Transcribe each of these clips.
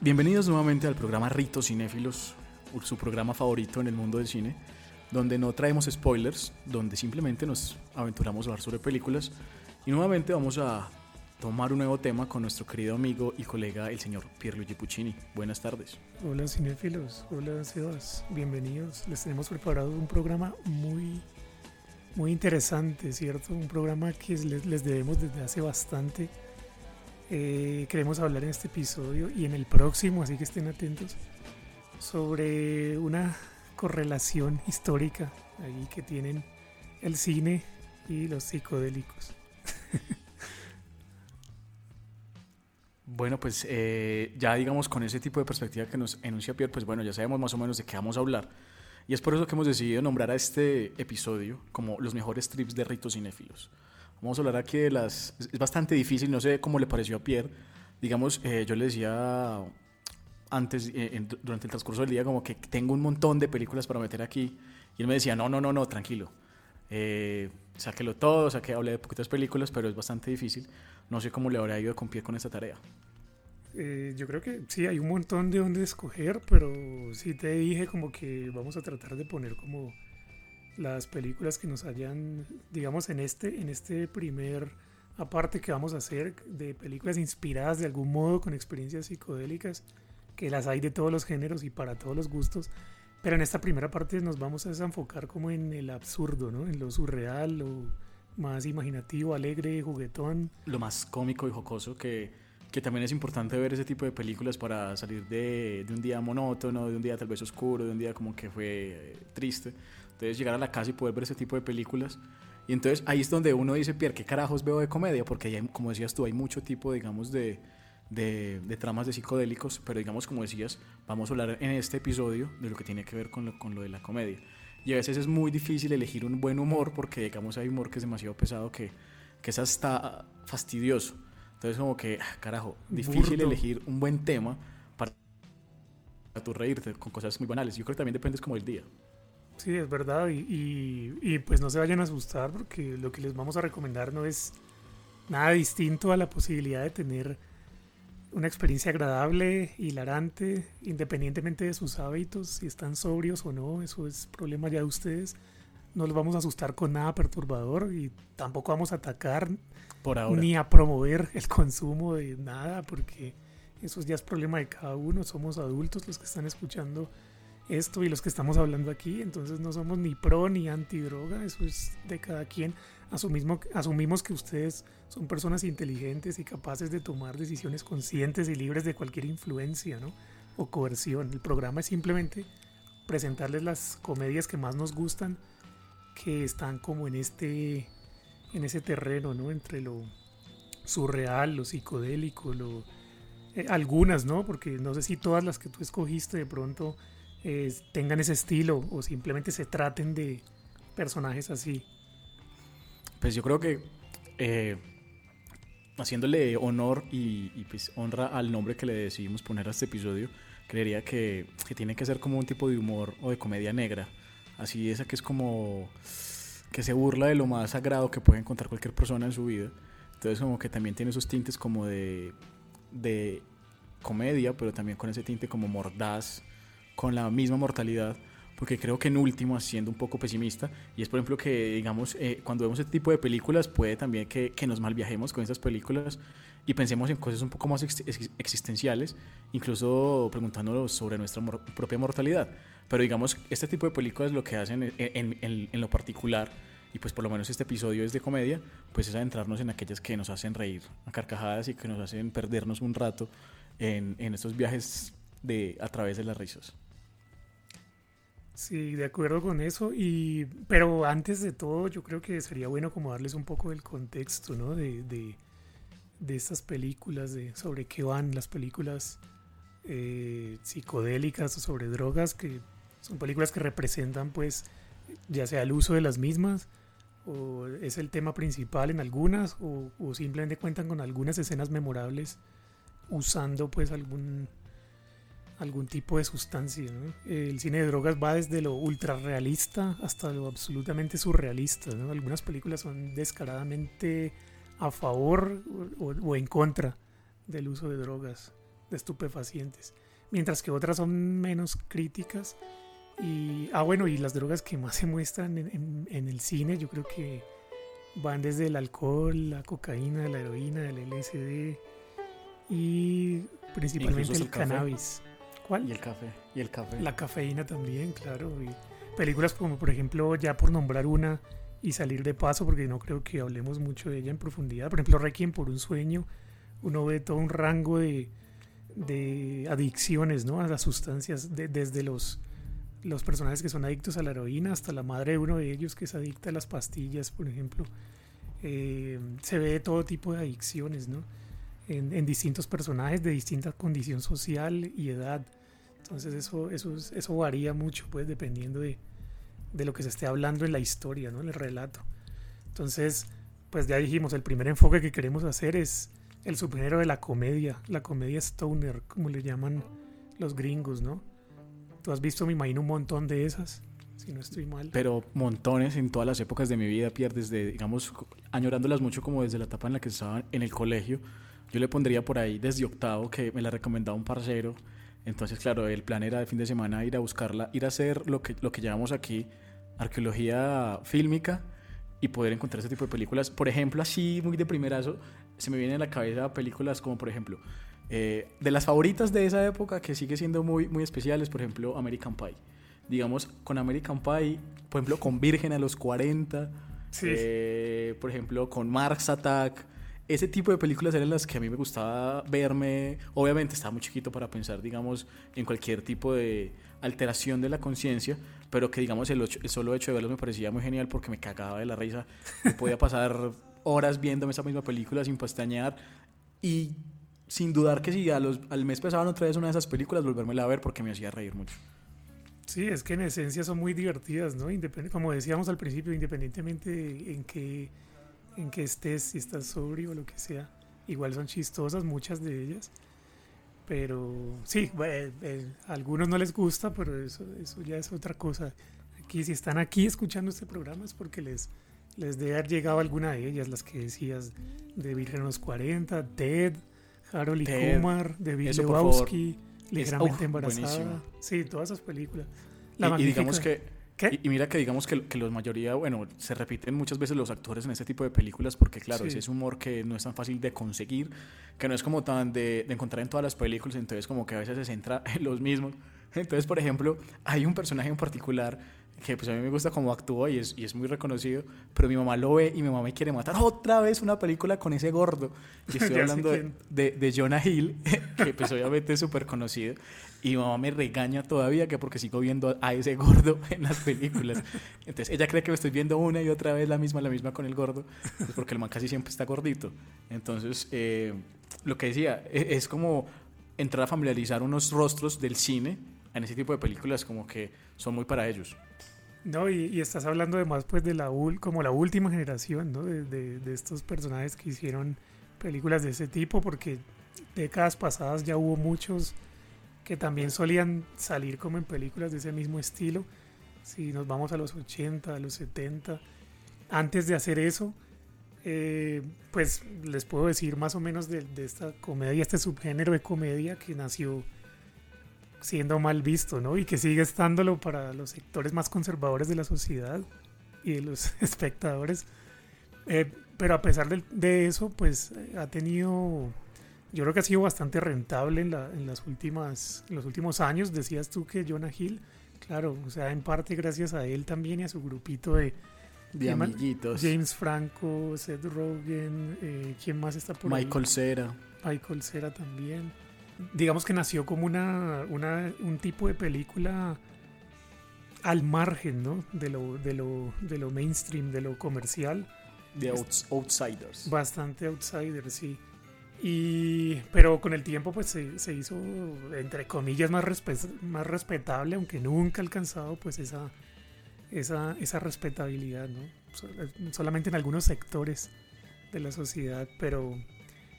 Bienvenidos nuevamente al programa Ritos Cinéfilos, su programa favorito en el mundo del cine, donde no traemos spoilers, donde simplemente nos aventuramos a hablar sobre películas y nuevamente vamos a tomar un nuevo tema con nuestro querido amigo y colega el señor Pierluigi Puccini. Buenas tardes. Hola cinéfilos, hola Sebas, bienvenidos. Les tenemos preparado un programa muy muy interesante, ¿cierto? Un programa que les, debemos desde hace bastante eh, queremos hablar en este episodio y en el próximo, así que estén atentos, sobre una correlación histórica ahí que tienen el cine y los psicodélicos. Bueno, pues eh, ya digamos con ese tipo de perspectiva que nos enuncia Pierre, pues bueno, ya sabemos más o menos de qué vamos a hablar. Y es por eso que hemos decidido nombrar a este episodio como los mejores trips de ritos cinéfilos. Vamos a hablar aquí de las... Es bastante difícil, no sé cómo le pareció a Pierre. Digamos, eh, yo le decía antes, eh, durante el transcurso del día, como que tengo un montón de películas para meter aquí. Y él me decía, no, no, no, no, tranquilo. Eh, sáquelo todo, saque, hable de poquitas películas, pero es bastante difícil. No sé cómo le habrá ido con Pierre con esta tarea. Eh, yo creo que sí, hay un montón de donde escoger, pero sí te dije como que vamos a tratar de poner como las películas que nos hayan, digamos, en este, en este primer aparte que vamos a hacer de películas inspiradas de algún modo con experiencias psicodélicas, que las hay de todos los géneros y para todos los gustos. Pero en esta primera parte nos vamos a desenfocar como en el absurdo, ¿no? En lo surreal, lo más imaginativo, alegre, juguetón. Lo más cómico y jocoso que, que también es importante ver ese tipo de películas para salir de, de, un día monótono, de un día tal vez oscuro, de un día como que fue eh, triste. Entonces llegar a la casa y poder ver ese tipo de películas. Y entonces ahí es donde uno dice, Pierre, ¿qué carajos veo de comedia? Porque hay, como decías tú, hay mucho tipo, digamos, de, de, de, tramas de psicodélicos, pero digamos, como decías, vamos a hablar en este episodio de lo que tiene que ver con lo, con lo de la comedia. Y a veces es muy difícil elegir un buen humor porque, digamos, hay humor que es demasiado pesado que, que es hasta fastidioso. Entonces, como que, ah, carajo, difícil Burdo. elegir un buen tema para, para tú reírte con cosas muy banales. Yo creo que también depende como del día. Sí, es verdad. Y, y, y, pues no se vayan a asustar porque lo que les vamos a recomendar no es nada distinto a la posibilidad de tener una experiencia agradable, hilarante, independientemente de sus hábitos, si están sobrios o no, eso es problema ya de ustedes. No los vamos a asustar con nada perturbador y tampoco vamos a atacar Por ahora. ni a promover el consumo de nada porque eso ya es problema de cada uno. Somos adultos los que están escuchando esto y los que estamos hablando aquí, entonces no somos ni pro ni anti droga, eso es de cada quien. Asumimos, asumimos que ustedes son personas inteligentes y capaces de tomar decisiones conscientes y libres de cualquier influencia ¿no? o coerción. El programa es simplemente presentarles las comedias que más nos gustan, que están como en este en ese terreno, ¿no? Entre lo surreal, lo psicodélico, lo eh, algunas, ¿no? Porque no sé si todas las que tú escogiste de pronto eh, tengan ese estilo o simplemente se traten de personajes así. Pues yo creo que eh, haciéndole honor y, y, pues honra al nombre que le decidimos poner a este episodio, creería que, que, tiene que ser como un tipo de humor o de comedia negra. Así esa que es como que se burla de lo más sagrado que puede encontrar cualquier persona en su vida. Entonces como que también tiene esos tintes como de, de comedia, pero también con ese tinte como mordaz, con la misma mortalidad, porque creo que en último, siendo un poco pesimista, y es por ejemplo que, digamos, eh, cuando vemos este tipo de películas, puede también que, que nos malviajemos con esas películas y pensemos en cosas un poco más ex existenciales, incluso preguntándonos sobre nuestra mor propia mortalidad. Pero digamos, este tipo de películas lo que hacen en, en, en, en, lo particular, y pues por lo menos este episodio es de comedia, pues es adentrarnos en aquellas que nos hacen reír a carcajadas y que nos hacen perdernos un rato en estos viajes de, a través de las risas. Sí, de acuerdo con eso. Y, pero antes de todo, yo creo que sería bueno como darles un poco del contexto, ¿no? De, de, de estas películas, de sobre qué van las películas eh, psicodélicas o sobre drogas, que son películas que representan, pues, ya sea el uso de las mismas, o es el tema principal en algunas, o, o simplemente cuentan con algunas escenas memorables usando pues algún algún tipo de sustancia. ¿no? El cine de drogas va desde lo ultra realista hasta lo absolutamente surrealista. ¿no? Algunas películas son descaradamente a favor o, o, en contra del uso de drogas, de estupefacientes, mientras que otras son menos críticas. Y, ah, bueno, y las drogas que más se muestran en, en, en el cine, yo creo que van desde el alcohol, la cocaína, la heroína, el LSD y principalmente el, el cannabis. ¿Cuál? Y el café. Y el café. La cafeína también, claro. Y películas como, por ejemplo, ya por nombrar una y salir de paso, porque no creo que hablemos mucho de ella en profundidad. Por ejemplo, Requiem por un sueño, uno ve todo un rango de, de adicciones, ¿no? A las sustancias, de, desde los, los personajes que son adictos a la heroína hasta la madre de uno de ellos que es adicta a las pastillas, por ejemplo. Eh, se ve todo tipo de adicciones, ¿no? En, en, distintos personajes de distinta condición social y edad. Entonces eso, eso, eso varía mucho, pues, dependiendo de, de, lo que se esté hablando en la historia, ¿no? En el relato. Entonces, pues ya dijimos, el primer enfoque que queremos hacer es el subgénero de la comedia, la comedia stoner, como le llaman los gringos, ¿no? Tú has visto, me imagino, un montón de esas, si no estoy mal. Pero montones en todas las épocas de mi vida, Pierre, desde, digamos, añorándolas mucho como desde la etapa en la que estaba en el colegio yo le pondría por ahí desde octavo, que me la recomendaba un parcero. Entonces, claro, el plan era de fin de semana ir a buscarla, ir a hacer lo que, lo que llamamos aquí arqueología fílmica y poder encontrar ese tipo de películas. Por ejemplo, así muy de primerazo, se me vienen a la cabeza películas como, por ejemplo, eh, de las favoritas de esa época que sigue siendo muy, muy especiales, por ejemplo, American Pie. Digamos, con American Pie, por ejemplo, con Virgen a los 40, sí. eh, por ejemplo, con Mars Attack ese tipo de películas eran las que a mí me gustaba verme. Obviamente estaba muy chiquito para pensar, digamos, en cualquier tipo de alteración de la conciencia, pero que, digamos, el, ocho, el, solo hecho de verlos me parecía muy genial porque me cagaba de la risa. Me podía pasar horas viéndome esa misma película sin pestañear y sin dudar que si a los, al mes pasaban otra vez una de esas películas, volvérmela a ver porque me hacía reír mucho. Sí, es que en esencia son muy divertidas, ¿no? Independ como decíamos al principio, independientemente en que en que estés, si estás sobrio o lo que sea. Igual son chistosas muchas de ellas. Pero sí, eh, eh, a algunos no les gusta, pero eso, eso ya es otra cosa. Aquí, si están aquí escuchando este programa es porque les, les debe haber llegado alguna de ellas, las que decías de Virgen los 40, Ted, Harold y Ted, Kumar, de Big Lebowski, Ligeramente oh, Embarazada. Buenísimo. Sí, todas esas películas. La y, y digamos que y, y, mira que digamos que, que los mayoría, bueno, se repiten muchas veces los actores en este tipo de películas porque claro, sí. ese es humor que no es tan fácil de conseguir, que no es como tan de, de, encontrar en todas las películas, entonces como que a veces se centra en los mismos. Entonces, por ejemplo, hay un personaje en particular que pues a mí me gusta cómo actúa y es, y es muy reconocido, pero mi mamá lo ve y mi mamá me quiere matar otra vez una película con ese gordo. Y estoy hablando de, de, de, Jonah Hill, que pues obviamente es súper conocido, y mi mamá me regaña todavía que porque sigo viendo a ese gordo en las películas. Entonces ella cree que me estoy viendo una y otra vez la misma, la misma con el gordo, pues porque el man casi siempre está gordito. Entonces, eh, lo que decía, es, es como entrar a familiarizar unos rostros del cine en ese tipo de películas como que son muy para ellos. No, y, y, estás hablando además pues de la como la última generación, ¿no? De, de, de, estos personajes que hicieron películas de ese tipo, porque décadas pasadas ya hubo muchos que también solían salir como en películas de ese mismo estilo. Si nos vamos a los 80, a los 70, antes de hacer eso, eh, pues les puedo decir más o menos de, de esta comedia, este subgénero de comedia que nació siendo mal visto, ¿no? Y que sigue estándolo para los sectores más conservadores de la sociedad y de los espectadores. Eh, pero a pesar de, de, eso, pues ha tenido, yo creo que ha sido bastante rentable en, la, en las últimas, en los últimos años. Decías tú que Jonah Hill, claro, o sea, en parte gracias a él también y a su grupito de, de amiguitos. James Franco, Seth Rogen, eh, ¿quién más está por Michael ahí? Michael Cera. Michael Cera también digamos que nació como una, una, un tipo de película al margen ¿no? de, lo, de, lo, de lo mainstream, de lo comercial. De outs, outsiders. Bastante outsiders, sí. Y, pero con el tiempo pues se, se hizo, entre comillas, más, respe más respetable, aunque nunca ha alcanzado pues esa, esa, esa respetabilidad, ¿no? solamente en algunos sectores de la sociedad, pero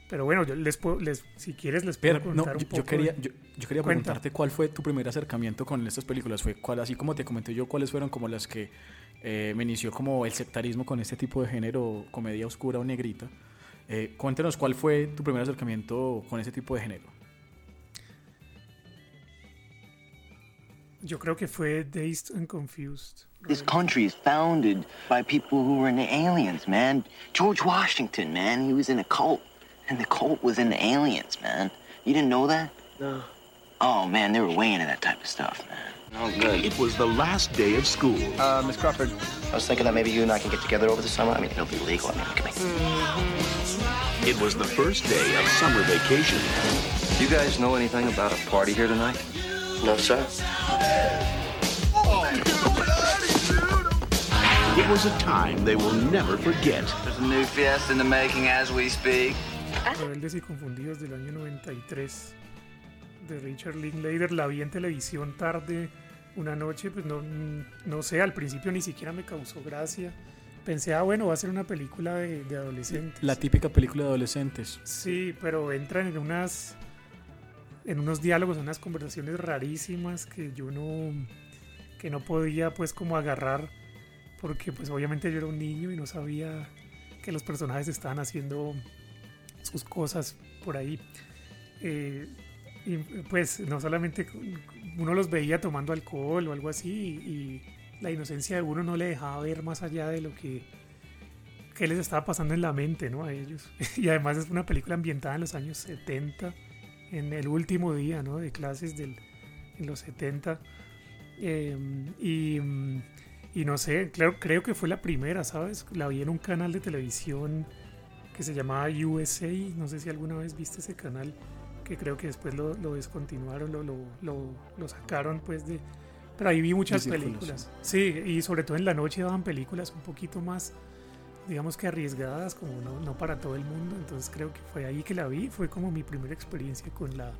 pero bueno, yo les puedo, les, si quieres les puedo contar un yo, poco. Yo quería, yo, quería preguntarte cuál fue tu primer acercamiento con estas películas. Fue cuál, así como te comenté yo, cuáles fueron como las que eh, me inició como el sectarismo con este tipo de género, comedia oscura o negrita. Eh, cuéntanos cuál fue tu primer acercamiento con ese tipo de género. Yo creo que fue Dazed and Confused. This country is founded by people who were in the aliens, man. George Washington, man, he was in a cult. And the cult was in the aliens, man. You didn't know that? No. Oh, man, they were way into that type of stuff, man. Oh, good. It was the last day of school. Uh, Miss Crawford, I was thinking that maybe you and I can get together over the summer. I mean, it'll be legal. I mean, we can make... It was the first day of summer vacation. You guys know anything about a party here tonight? No, sir. It was a time they will never forget. There's a new fiesta in the making as we speak. Rebeldes y Confundidos del año 93 de Richard Linklater. La vi en televisión tarde, una noche, pues no, no sé, al principio ni siquiera me causó gracia. Pensé, ah, bueno, va a ser una película de, de adolescentes. La típica película de adolescentes. Sí, pero entran en unas en unos diálogos, en unas conversaciones rarísimas que yo no que no podía pues como agarrar porque pues obviamente yo era un niño y no sabía que los personajes estaban haciendo sus cosas por ahí. Eh, y pues no solamente uno los veía tomando alcohol o algo así y, la inocencia de uno no le dejaba ver más allá de lo que, que les estaba pasando en la mente ¿no? a ellos. y además es una película ambientada en los años 70, en el último día ¿no? de clases del, en los 70. Em, y, y, no sé, claro, creo que fue la primera, ¿sabes? La vi en un canal de televisión que se llamaba USA, no sé si alguna vez viste ese canal, que creo que después lo, lo descontinuaron, lo, lo, lo, sacaron pues de... Pero ahí vi muchas películas. Sí, y sobre todo en la noche daban películas un poquito más, digamos que arriesgadas, como no, no para todo el mundo, entonces creo que fue ahí que la vi, fue como mi primera experiencia con la...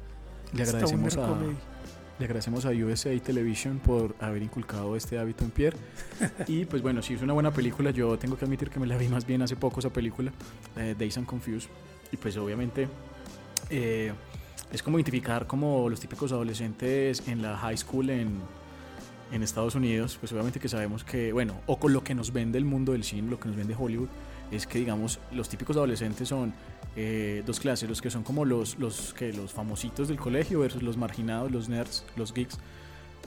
Le agradecemos a... Le agradecemos a USA Television por haber inculcado este hábito en Pierre. y pues bueno, si es una buena película, yo tengo que admitir que me la vi más bien hace poco esa película, eh, Days and Confused. Y pues obviamente eh, es como identificar como los típicos adolescentes en la high school en, en Estados Unidos. Pues obviamente que sabemos que, bueno, o con lo que nos vende el mundo del cine, lo que nos vende Hollywood, es que digamos los típicos adolescentes son eh, dos clases, los que son como los, los, que, los famositos del colegio versus los marginados, los nerds, los geeks.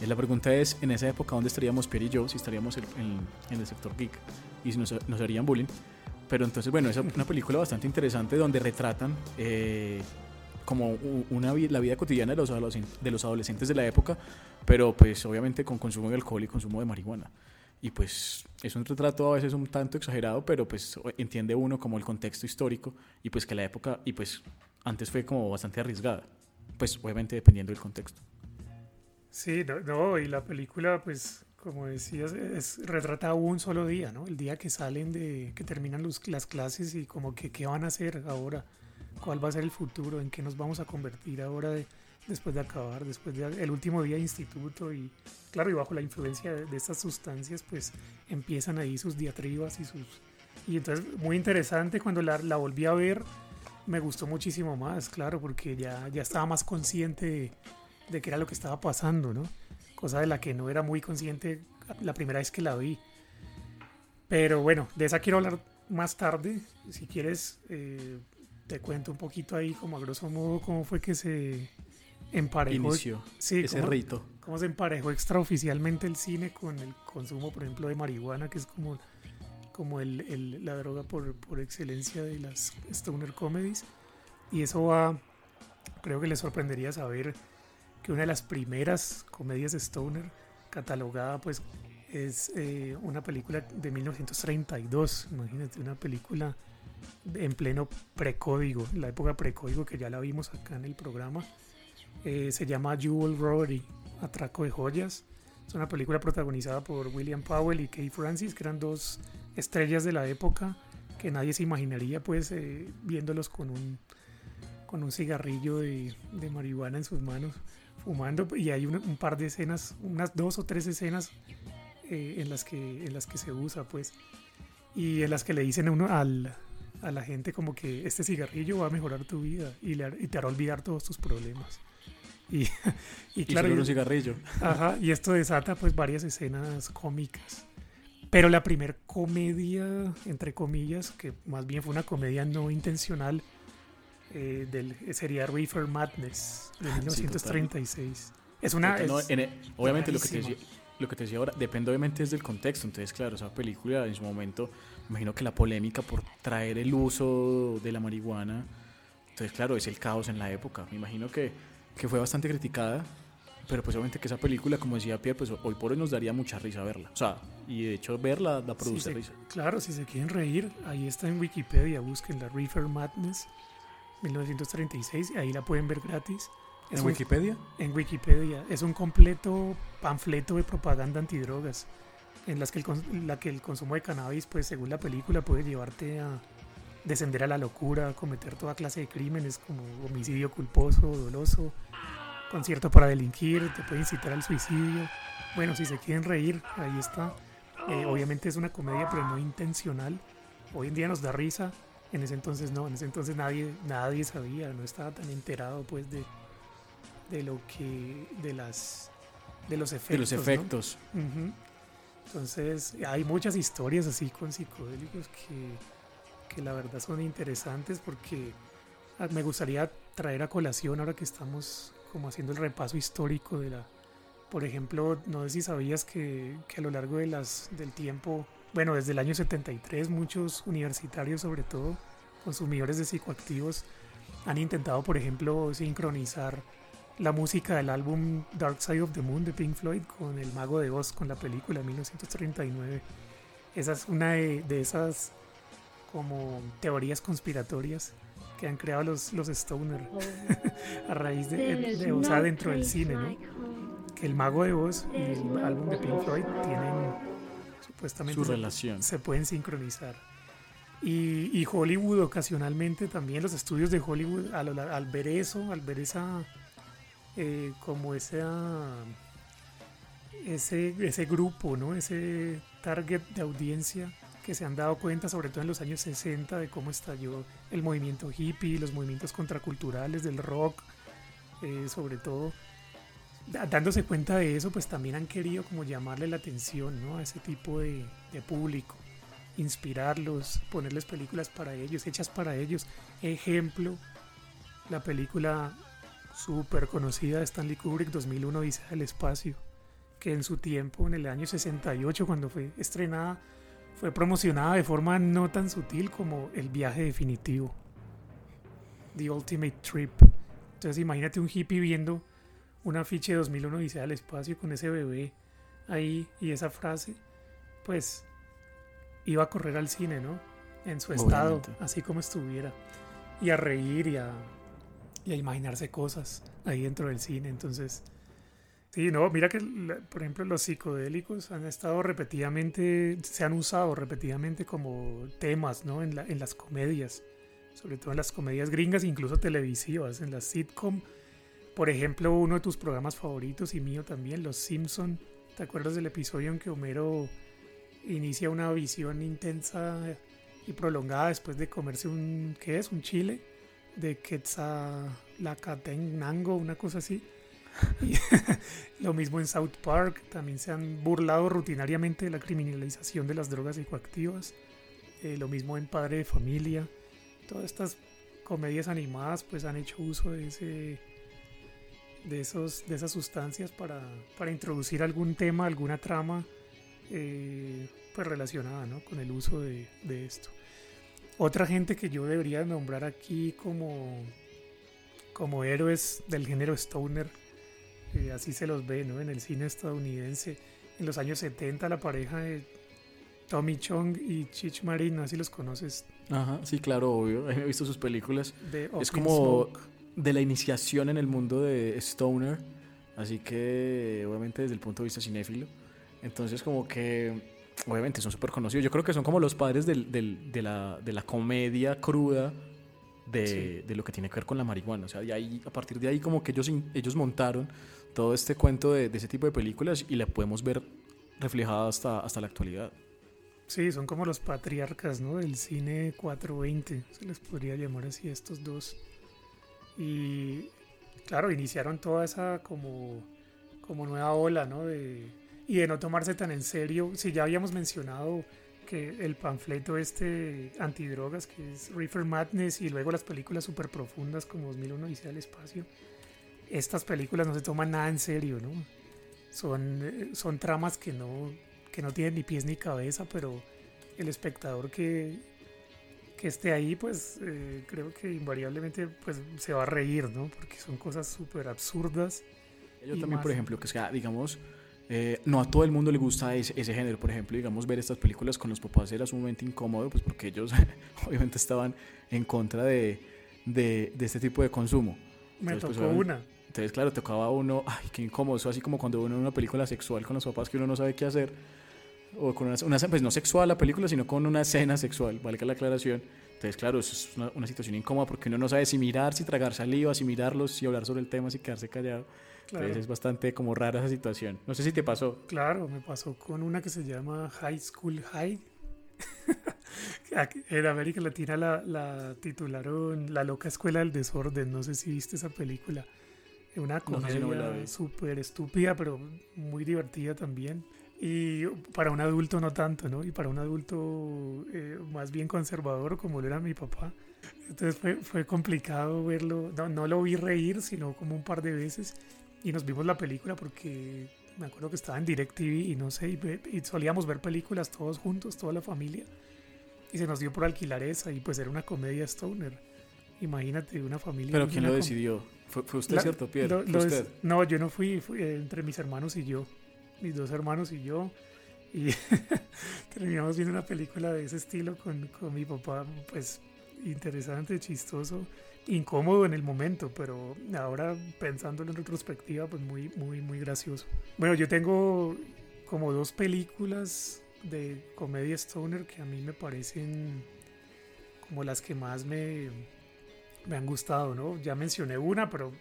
Eh, la pregunta es, en esa época, ¿dónde estaríamos Pierre y yo? Si estaríamos en, en, el sector geek y si nos, nos, harían bullying. Pero entonces, bueno, es una película bastante interesante donde retratan eh, como una, la vida cotidiana de los, de los adolescentes de la época, pero pues obviamente con consumo de alcohol y consumo de marihuana y pues es un retrato a veces un tanto exagerado, pero pues entiende uno como el contexto histórico y pues que la época, y pues antes fue como bastante arriesgada, pues obviamente dependiendo del contexto. Sí, no, y la película pues como decías, es, retrata un solo día, ¿no? El día que salen de, que terminan los, las clases y como que qué van a hacer ahora, cuál va a ser el futuro, en qué nos vamos a convertir ahora de, después de acabar, después del último día de instituto y claro, y bajo la influencia de, estas sustancias, pues empiezan ahí sus diatribas y sus... Y entonces muy interesante cuando la, volví a ver, me gustó muchísimo más, claro, porque ya, ya estaba más consciente de, de qué era lo que estaba pasando, ¿no? Cosa de la que no era muy consciente la primera vez que la vi. Pero bueno, de esa quiero hablar más tarde. Si quieres, eh, te cuento un poquito ahí, como a grosso modo, cómo fue que se, emparejó Inició sí, ese cómo, rito. Cómo se emparejó extraoficialmente el cine con el consumo, por ejemplo, de marihuana, que es como, como el, el, la droga por, por, excelencia de las stoner comedies. Y eso va, creo que les sorprendería saber que una de las primeras comedias de stoner catalogada, pues, es eh, una película de 1932. Imagínate, una película en pleno precódigo, la época precódigo que ya la vimos acá en el programa eh, se llama Jewel Robbery, Atraco de Joyas. Es una película protagonizada por William Powell y Kate Francis, que eran dos estrellas de la época que nadie se imaginaría pues eh, viéndolos con un, con un cigarrillo de, de, marihuana en sus manos, fumando. Y hay un, par de escenas, unas dos o tres escenas eh, en, las que, en las que se usa, pues. Y en las que le dicen a uno al, a la gente como que este cigarrillo va a mejorar tu vida y, le, y te hará olvidar todos tus problemas. Y, y claro, y- un cigarrillo. Ajá, y esto desata pues varias escenas cómicas. Pero la primer comedia, entre comillas, que más bien fue una comedia no intencional, eh, del, sería Reefer Madness de 1936. es una... No, es en e- obviamente lo que, te decía, lo que te decía ahora depende obviamente es del contexto. Entonces, claro, esa película en su momento, me imagino que la polémica por traer el uso de la marihuana, entonces, claro, es el caos en la época. Me imagino que, que fue bastante criticada, pero pues obviamente que esa película, como decía Pierre, pues hoy por hoy nos daría mucha risa verla. O sea, y de hecho verla da produce risa. claro, si se quieren reír, ahí está en Wikipedia, busquen la Reefer Madness 1936, ahí la pueden ver gratis. Es ¿En un- Wikipedia? en Wikipedia. Es un completo panfleto de propaganda antidrogas en las que el, la que el consumo de cannabis, pues según la película, puede llevarte a descender a la locura, a cometer toda clase de crímenes como homicidio culposo, doloso, concierto para delinquir, te puede incitar al suicidio. Bueno, si se quieren reír, ahí está. Eh, obviamente es una comedia, pero no intencional. Hoy en día nos da risa. En ese entonces no, en ese entonces nadie, nadie sabía, no estaba tan enterado pues de, de lo que de las de los efectos De los ¿no? efectos. Entonces hay muchas historias así con psicodélicos que, que la verdad son interesantes porque ah, me gustaría traer a colación ahora que estamos como haciendo el repaso histórico de la por ejemplo no sé si sabías que, que a lo largo de las del tiempo bueno desde el año 73 muchos universitarios sobre todo consumidores de psicoactivos han intentado por ejemplo sincronizar la música del álbum Dark Side of the Moon de Pink Floyd con El Mago de Oz, con la película de 1939. Esa es una de, de esas como teorías conspiratorias que han creado los, los Stoner a raíz de, de- o sea, dentro del cine, ¿no? Que El Mago de Oz y el álbum de Pink Floyd tienen supuestamente Su se- relación. se pueden sincronizar. Y, y Hollywood ocasionalmente también, los estudios de Hollywood, al, al- al ver eso, al ver esa, eh, como esa, ese, ese grupo, ¿no? ese target de audiencia que se han dado cuenta, sobre todo en los años 60, de cómo estalló el movimiento hippie, los movimientos contraculturales del rock, eh, sobre todo. Dándose cuenta de eso, pues también han querido como llamarle la atención ¿no? a ese tipo de, de público, inspirarlos, ponerles películas para ellos, hechas para ellos. Ejemplo, la película súper conocida de Stanley Kubrick 2001 Dice al espacio, que en su tiempo, en el año 68, cuando fue estrenada, fue promocionada de forma no tan sutil como El viaje definitivo, The Ultimate Trip. Entonces imagínate un hippie viendo un afiche de 2001 Dice al espacio con ese bebé ahí y esa frase, pues iba a correr al cine, ¿no? En su estado, Obviamente. así como estuviera, y a reír y a, y a imaginarse cosas ahí dentro del cine. Entonces, sí, no, mira que, por ejemplo, los psicodélicos han estado repetidamente, se han usado repetidamente como temas, ¿no? En, la- en las comedias, sobre todo en las comedias gringas, incluso televisivas, en las sitcom. Por ejemplo, uno de tus programas favoritos y mío también, Los Simpson. ¿Te acuerdas del episodio en que Homero inicia una visión intensa y prolongada después de comerse un, ¿qué es? Un chile de Quetzalcoatenango, una cosa así. Lo mismo en South Park, también se han burlado rutinariamente de la criminalización de las drogas psicoactivas. Eh, lo mismo en Padre de Familia. Todas estas comedias animadas pues han hecho uso de ese de esos de esas sustancias para, para introducir algún tema, alguna trama eh, pues relacionada ¿no? con el uso de, de esto. Otra gente que yo debería nombrar aquí como, como héroes del género stoner, eh, así se los ve ¿no? en el cine estadounidense. En los años 70 la pareja de Tommy Chong y Chich Marin, no si los conoces, Ajá, sí, claro, obvio. He visto sus películas. de Es como de la iniciación en el mundo de Stoner, así que obviamente desde el punto de vista cinéfilo. Entonces como que obviamente son súper conocidos. Yo creo que son como los padres del- del- de, la, de la comedia cruda de, Sí. de lo que tiene que ver con la marihuana. O sea, de ahí, a partir de ahí como que ellos, ellos montaron todo este cuento de, de ese tipo de películas y la podemos ver reflejada hasta, hasta la actualidad. Sí, son como los patriarcas, ¿no? Del cine 420, se les podría llamar así estos dos. Y claro, iniciaron toda esa como, como nueva ola, ¿no? De, y de no tomarse tan en serio. Si ya habíamos mencionado que el panfleto este antidrogas, que es Reefer Madness, y luego las películas súper profundas como 2001 Odisea del Espacio, estas películas no se toman nada en serio, ¿no? Son, son tramas que no, que no tienen ni pies ni cabeza, pero el espectador que, que esté ahí, pues eh, creo que invariablemente pues, se va a reír, ¿no? Porque son cosas súper absurdas. Yo también, más- por ejemplo, que sea, digamos, eh, no a todo el mundo le gusta ese, ese género, por ejemplo, digamos, ver estas películas con los papás era sumamente incómodo, pues porque ellos obviamente estaban en contra de, de, de este tipo de consumo. Me Entonces, pues, tocó obviamente- una. Entonces, claro, tocaba a uno, ay, qué incómodo, eso así como cuando uno ve una película sexual con los papás que uno no sabe qué hacer, o con una, una pues no sexual la película, sino con una escena sexual, valga la aclaración. Entonces, claro, eso es una, una situación incómoda porque uno no sabe si mirar, si tragar saliva, si mirarlos, si hablar sobre el tema, si quedarse callado. Claro. Entonces es bastante como rara esa situación. No sé si te pasó. Claro, me pasó con una que se llama High School High. En América Latina la, la titularon La loca escuela del desorden. No sé si viste esa película. Una no comedia súper estúpida, pero muy divertida también. Y para un adulto no tanto, ¿no? Y para un adulto eh, más bien conservador como lo era mi papá. Entonces fue, fue complicado verlo. No, no lo vi reír, sino como un par de veces. Y nos vimos la película porque me acuerdo que estaba en DirecTV y no sé, y, y solíamos ver películas todos juntos, toda la familia. Y se nos dio por alquilar esa y pues era una comedia stoner. Imagínate una familia. Pero ¿quién lo decidió? ¿Fue, fue usted, la- cierto, Pierre? no, yo no fui, fui, eh, entre mis hermanos y yo. Mis dos hermanos y yo. Y terminamos viendo una película de ese estilo con, con mi papá, pues interesante, chistoso, incómodo en el momento, pero ahora pensándolo en retrospectiva, pues muy, muy, muy gracioso. Bueno, yo tengo como dos películas de comedia stoner que a mí me parecen como las que más me, me han gustado, ¿no? Ya mencioné una, pero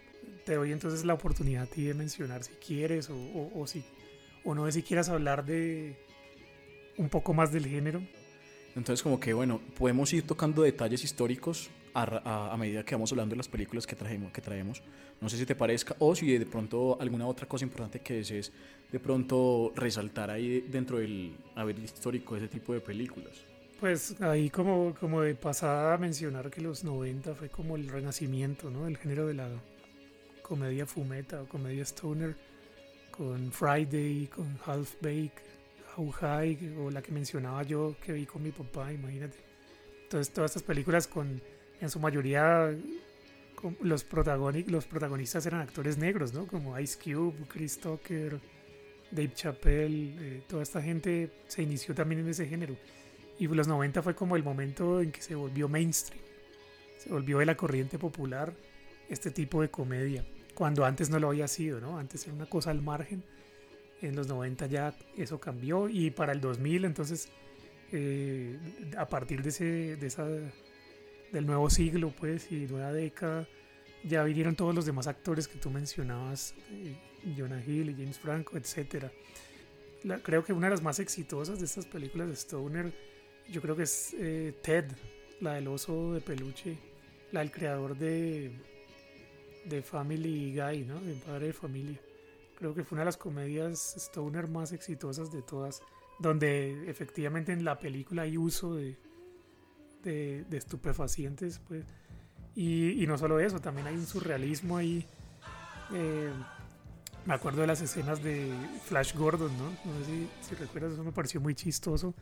te doy entonces la oportunidad a ti de mencionar si quieres o, o, o si o no sé si quieras hablar de un poco más del género. Entonces, como que, bueno, podemos ir tocando detalles históricos a, a- a medida que vamos hablando de las películas que, trajimos, que traemos. No sé si te parezca, o si de pronto alguna otra cosa importante que desees de pronto resaltar ahí dentro del haber histórico de ese tipo de películas. Pues ahí como, como de pasada mencionar que los 90 fue como el renacimiento, ¿no? El género de la comedia fumeta o comedia stoner con Friday, con Half Bake, How High o la que mencionaba yo que vi con mi papá, imagínate. Entonces todas estas películas con en su mayoría los, protagoni- los protagonistas eran actores negros, ¿no? Como Ice Cube, Chris Tucker, Dave Chappelle, eh, toda esta gente se inició también en ese género. Y los 90 fue como el momento en que se volvió mainstream, se volvió de la corriente popular este tipo de comedia, cuando antes no lo había sido, ¿no? Antes era una cosa al margen. En los 90 ya eso cambió y para el 2000 entonces eh, a partir de ese de esa del nuevo siglo pues y nueva década ya vinieron todos los demás actores que tú mencionabas eh, Jonah Hill James Franco etcétera creo que una de las más exitosas de estas películas de Stoner yo creo que es eh, Ted la del oso de peluche la del creador de de Family Guy no de padre de familia creo que fue una de las comedias Stoner más exitosas de todas donde efectivamente en la película hay uso de, de, de estupefacientes, pues. Y, y no solo eso, también hay un surrealismo ahí. eh, me acuerdo de las escenas de Flash Gordon, ¿no? No sé si, si recuerdas, eso me pareció muy chistoso.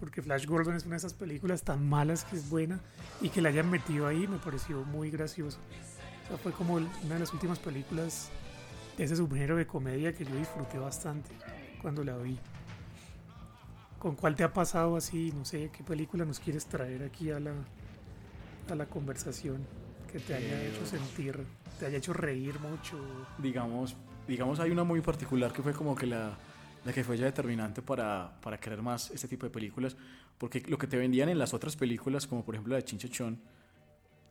Porque Flash Gordon es una de esas películas tan malas que es buena y que la hayan metido ahí me pareció muy gracioso. O sea, fue como una de las últimas películas de ese subgénero de comedia que yo disfruté bastante cuando la vi. ¿Con cuál te ha pasado así? No sé, ¿qué película nos quieres traer aquí a la, a la conversación que te haya hecho sentir, te haya hecho reír mucho? Digamos, digamos hay una muy particular que fue como que la, la que fue ya determinante para, para querer más este tipo de películas, porque lo que te vendían en las otras películas, como por ejemplo la de Chinchichón,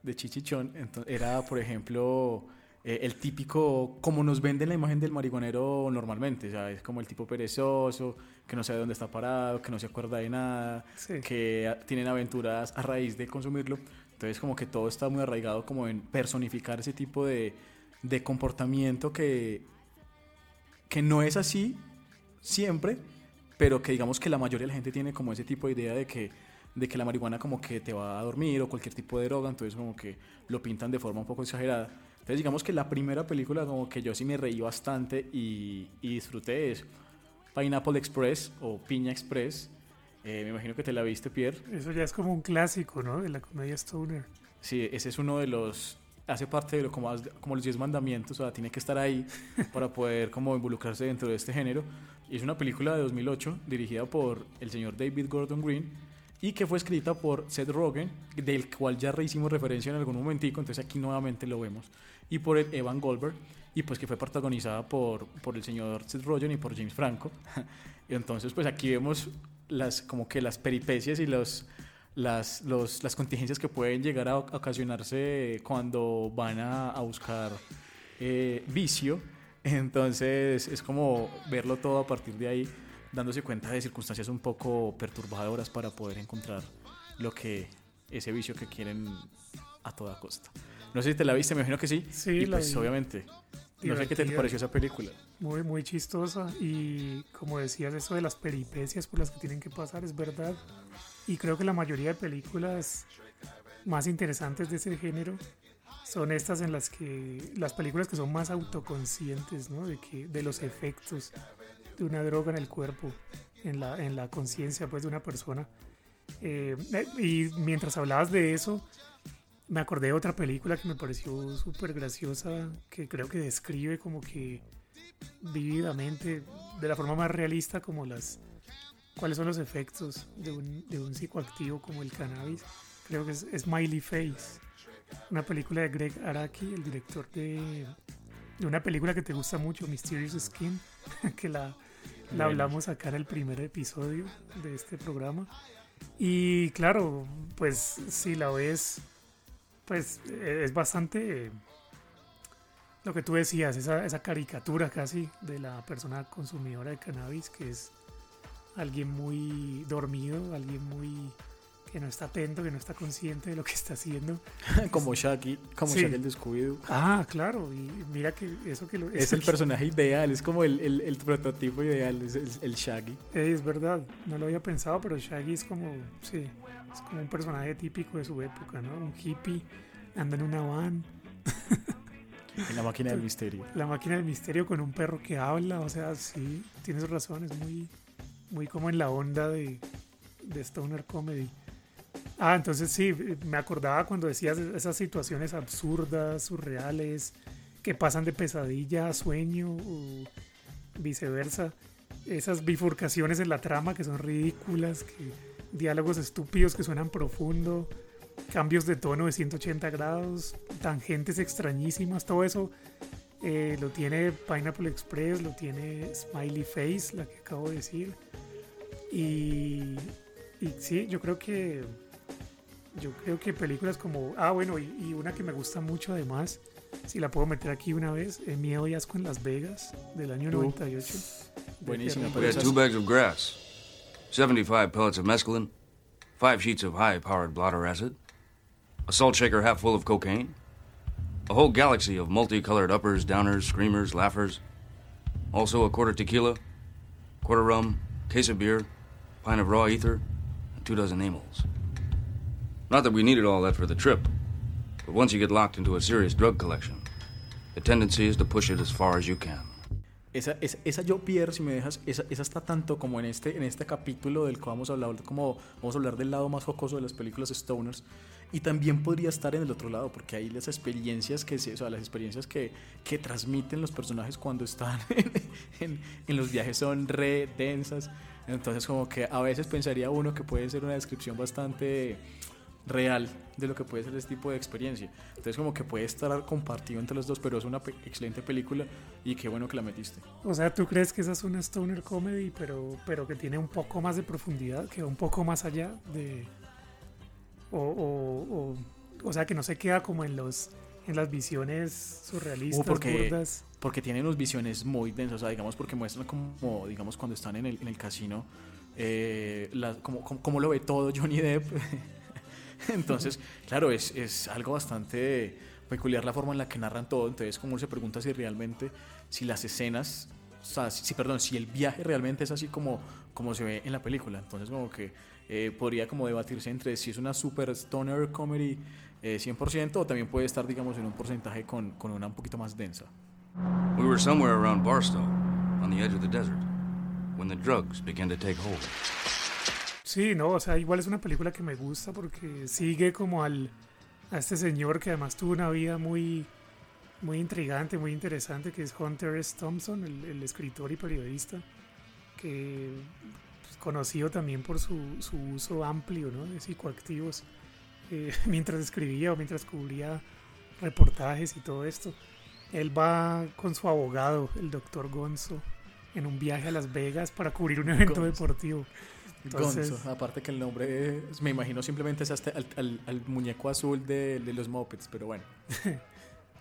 de Chichichón, ento- era por ejemplo eh, el típico, como nos venden la imagen del marihuanero normalmente, o sea, es como el tipo perezoso, que no sabe dónde está parado, que no se acuerda de nada, Sí. que tienen aventuras a raíz de consumirlo. Entonces como que todo está muy arraigado como en personificar ese tipo de, de comportamiento que, que no es así siempre, pero que digamos que la mayoría de la gente tiene como ese tipo de idea de que, de que la marihuana como que te va a dormir o cualquier tipo de droga, entonces como que lo pintan de forma un poco exagerada. Entonces digamos que la primera película como que yo sí me reí bastante y, y disfruté es Pineapple Express o Piña Express. Eh, me imagino que te la viste, Pierre. Eso ya es como un clásico, ¿no? De la comedia stoner. Sí, ese es uno de los... Hace parte de lo como, los 10 mandamientos, o sea, tiene que estar ahí para poder como involucrarse dentro de este género. Es una película de 2008 dirigida por el señor David Gordon Green y que fue escrita por Seth Rogen, del cual ya hicimos referencia en algún momentico, entonces aquí nuevamente lo vemos, y por el Evan Goldberg, y pues que fue protagonizada por, por el señor Seth Rogen y por James Franco. entonces pues aquí vemos las como que las peripecias y los las, los- las contingencias que pueden llegar a ocasionarse cuando van a, a buscar eh, vicio. Entonces es como verlo todo a partir de ahí, dándose cuenta de circunstancias un poco perturbadoras para poder encontrar lo que ese vicio que quieren a toda costa. No sé si te la viste, me imagino que sí. Sí, y la pues vi. obviamente. No sé qué te Divertida. pareció esa película. Muy, muy chistosa. Y como decías, eso de las peripecias por las que tienen que pasar es verdad. Y creo que la mayoría de películas más interesantes de ese género son estas en las que las películas que son más autoconscientes, ¿no? De que de los efectos de una droga en el cuerpo, en la en la conciencia pues de una persona. Eh, eh, y mientras hablabas de eso, me acordé de otra película que me pareció súper graciosa, que creo que describe como que vívidamente, de la forma más realista, como las cuáles son los efectos de un, de un psicoactivo como el cannabis. Creo que es Smiley Face, una película de Greg Araki, el director de, de una película que te gusta mucho, Mysterious Skin, que la, hablamos acá en el primer episodio de este programa. Y claro, pues si la ves, pues eh, es bastante eh, lo que tú decías, esa, esa caricatura casi de la persona consumidora de cannabis, que es alguien muy dormido, alguien muy que no está atento, que no está consciente de lo que está haciendo. como Shaggy, como Sí. Shaggy el descuido. Ah, claro, y mira que eso que lo Es el que- personaje ideal, es como el, el- el prototipo ideal, es el, el Shaggy. Es verdad, no lo había pensado, pero Shaggy es como, sí, es como un personaje típico de su época, ¿no? Un hippie, anda en una van, En la máquina del misterio. la máquina del misterio con un perro que habla, o sea, sí, tienes razón, es muy, muy como en la onda de, de Stoner Comedy. Ah, entonces sí, me acordaba cuando decías esas situaciones absurdas, surreales, que pasan de pesadilla a sueño o viceversa. Esas bifurcaciones en la trama que son ridículas, diálogos estúpidos que suenan profundo, cambios de tono de 180 grados, tangentes extrañísimas, todo eso eh, lo tiene Pineapple Express, lo tiene Smiley Face, la que acabo de decir. Y, y sí, yo creo que yo creo que películas como ah bueno y, y una que me gusta mucho además si la puedo meter aquí una vez eh, Miedo y Asco en Las Vegas del año Uh, 98 de buenísima, We had two bags of grass, 75 pellets of mescaline, five sheets of high powered blotter acid, a salt shaker half full of cocaine, a whole galaxy of multicolored uppers, downers, screamers, laughers, also a quarter tequila, quarter rum, case of beer, pint of raw ether, two dozen amyls. Not that we needed all that for the trip, but once you get locked into a serious drug collection, the tendency is to push it as far as you can. Esa, esa, esa yo, Pierre, si me dejas, esa, esa está tanto como en este, en este capítulo del que vamos a hablar, como vamos a hablar del lado más jocoso de las películas Stoners. Y también podría estar en el otro lado, porque hay las experiencias que, o sea, las experiencias que, que transmiten los personajes cuando están en, en- en los viajes son re densas. Entonces, como que a veces pensaría uno que puede ser una descripción bastante real de lo que puede ser este tipo de experiencia. Entonces, como que puede estar compartido entre los dos, pero es una pe- excelente película y qué bueno que la metiste. o sea tú crees que esa es una stoner comedy pero pero que tiene un poco más de profundidad que va un poco más allá de o, o, o, o sea que no se queda como en los en las visiones surrealistas, Uh, porque- burdas. Porque tienen unas visiones muy densas, o sea, digamos, porque muestran como, digamos, cuando están en el, en el casino, eh, como, como, como lo ve todo Johnny Depp. Entonces, claro, es, es algo bastante peculiar la forma en la que narran todo. Entonces, como uno se pregunta si realmente, si las escenas, o sea, si, si- perdón, si el viaje realmente es así como, como se ve en la película. Entonces, como que eh, podría como debatirse entre si es una super stoner comedy eh, 100% o también puede estar, digamos, en un porcentaje con, con una un poquito más densa. We were somewhere around Barstow, on the edge of the desert, when the drugs began to take hold. Sí, no, o sea, igual es una película que me gusta porque sigue como al a este señor que además tuvo una vida muy muy intrigante, muy interesante, que es Hunter S. Thompson, el, el escritor y periodista, que pues, conocido también por su, su uso amplio ¿no? de psicoactivos eh, mientras escribía o mientras cubría reportajes y todo esto. Él va con su abogado, el doctor Gonzo, en un viaje a Las Vegas para cubrir un evento Gonzo. deportivo. Entonces- Gonzo, aparte que el nombre, es- me imagino simplemente es hasta al, al- al muñeco azul de, de los Muppets, pero bueno.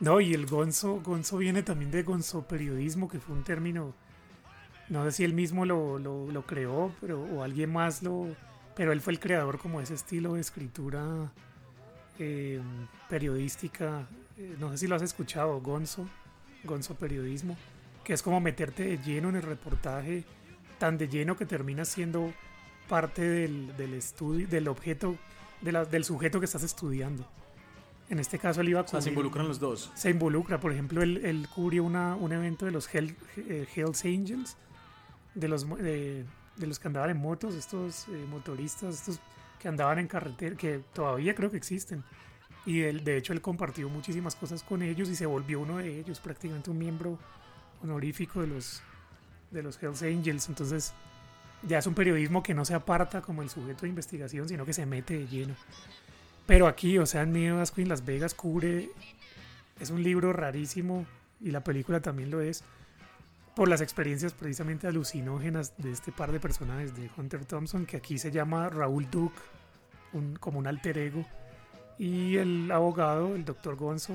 No, y el gonzo, gonzo viene también de gonzo periodismo, que fue un término, no sé si él mismo lo, lo, lo creó, pero, o alguien más lo, pero él fue el creador como de ese estilo de escritura eh, periodística, eh, no sé si lo has escuchado, gonzo, gonzo periodismo, que es como meterte de lleno en el reportaje, tan de lleno que termina siendo parte del, del estudio, del objeto, de la- del sujeto que estás estudiando. En este caso él iba a O sea, se cubrir- involucran los dos. se involucra. Por ejemplo, él, él cubrió una, un evento de los Hell, eh, Hells Angels, de los, de, de los que andaban en motos, estos eh, motoristas, estos que andaban en carretera, que todavía creo que existen. Y él, de hecho él compartió muchísimas cosas con ellos y se volvió uno de ellos, prácticamente un miembro honorífico de los, de los Hells Angels. Entonces ya es un periodismo que no se aparta como el sujeto de investigación, sino que se mete de lleno. Pero aquí, o sea, en en Las Vegas cubre es un libro rarísimo y la película también lo es por las experiencias precisamente alucinógenas de este par de personajes de Hunter Thompson que aquí se llama Raúl Duke un, como un alter ego y el abogado el doctor Gonzo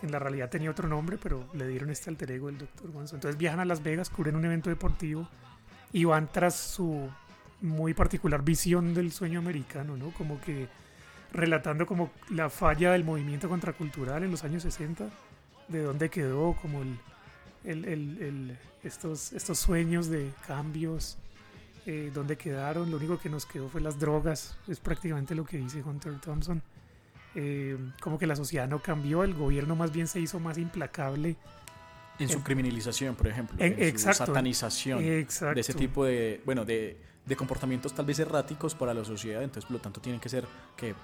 que en la realidad tenía otro nombre pero le dieron este alter ego el doctor Gonzo. Entonces viajan a Las Vegas cubren un evento deportivo y van tras su muy particular visión del sueño americano no como que relatando como la falla del movimiento contracultural en los años 60, de dónde quedó como el, el- el- el- estos, estos sueños de cambios, eh, dónde quedaron, lo único que nos quedó fue las drogas, es prácticamente lo que dice Hunter Thompson. Eh, como que la sociedad no cambió, el gobierno más bien se hizo más implacable. En su En- criminalización, por ejemplo. En- En, su exacto. satanización. Exacto. De ese tipo de, bueno, de, de comportamientos tal vez erráticos para la sociedad. Entonces, por lo tanto, tienen que ser que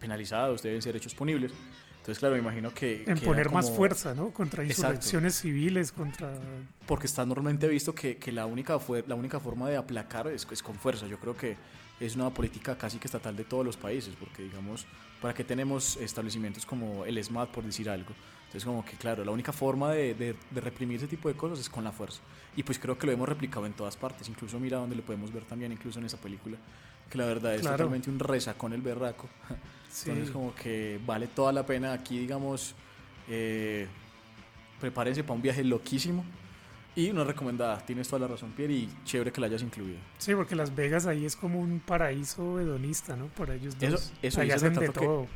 penalizados, deben ser hechos punibles. Entonces, claro, me imagino que... En que poner más como- fuerza, ¿no? Contra Exacto. insurrecciones civiles, contra... Porque está normalmente visto que, que la, única fue, la única forma de aplacar es, es con fuerza. Yo creo que es una política casi que estatal de todos los países, porque digamos, ¿para qué tenemos establecimientos como el SMAT, por decir algo? Entonces como que claro, la única forma de, de- de reprimir ese tipo de cosas es con la fuerza. Y pues creo que lo hemos replicado en todas partes, incluso mira donde lo podemos ver también, incluso en esa película, que la verdad es Claro. totalmente un resacón el berraco. Sí. Entonces como que vale toda la pena aquí, digamos, eh, prepárense para un viaje loquísimo. Y una recomendada, tienes toda la razón, Pierre, y chévere que la hayas incluido. Sí, porque Las Vegas ahí es como un paraíso hedonista, ¿no? Para ellos dos. Eso- eso el hacen de retrato que- todo.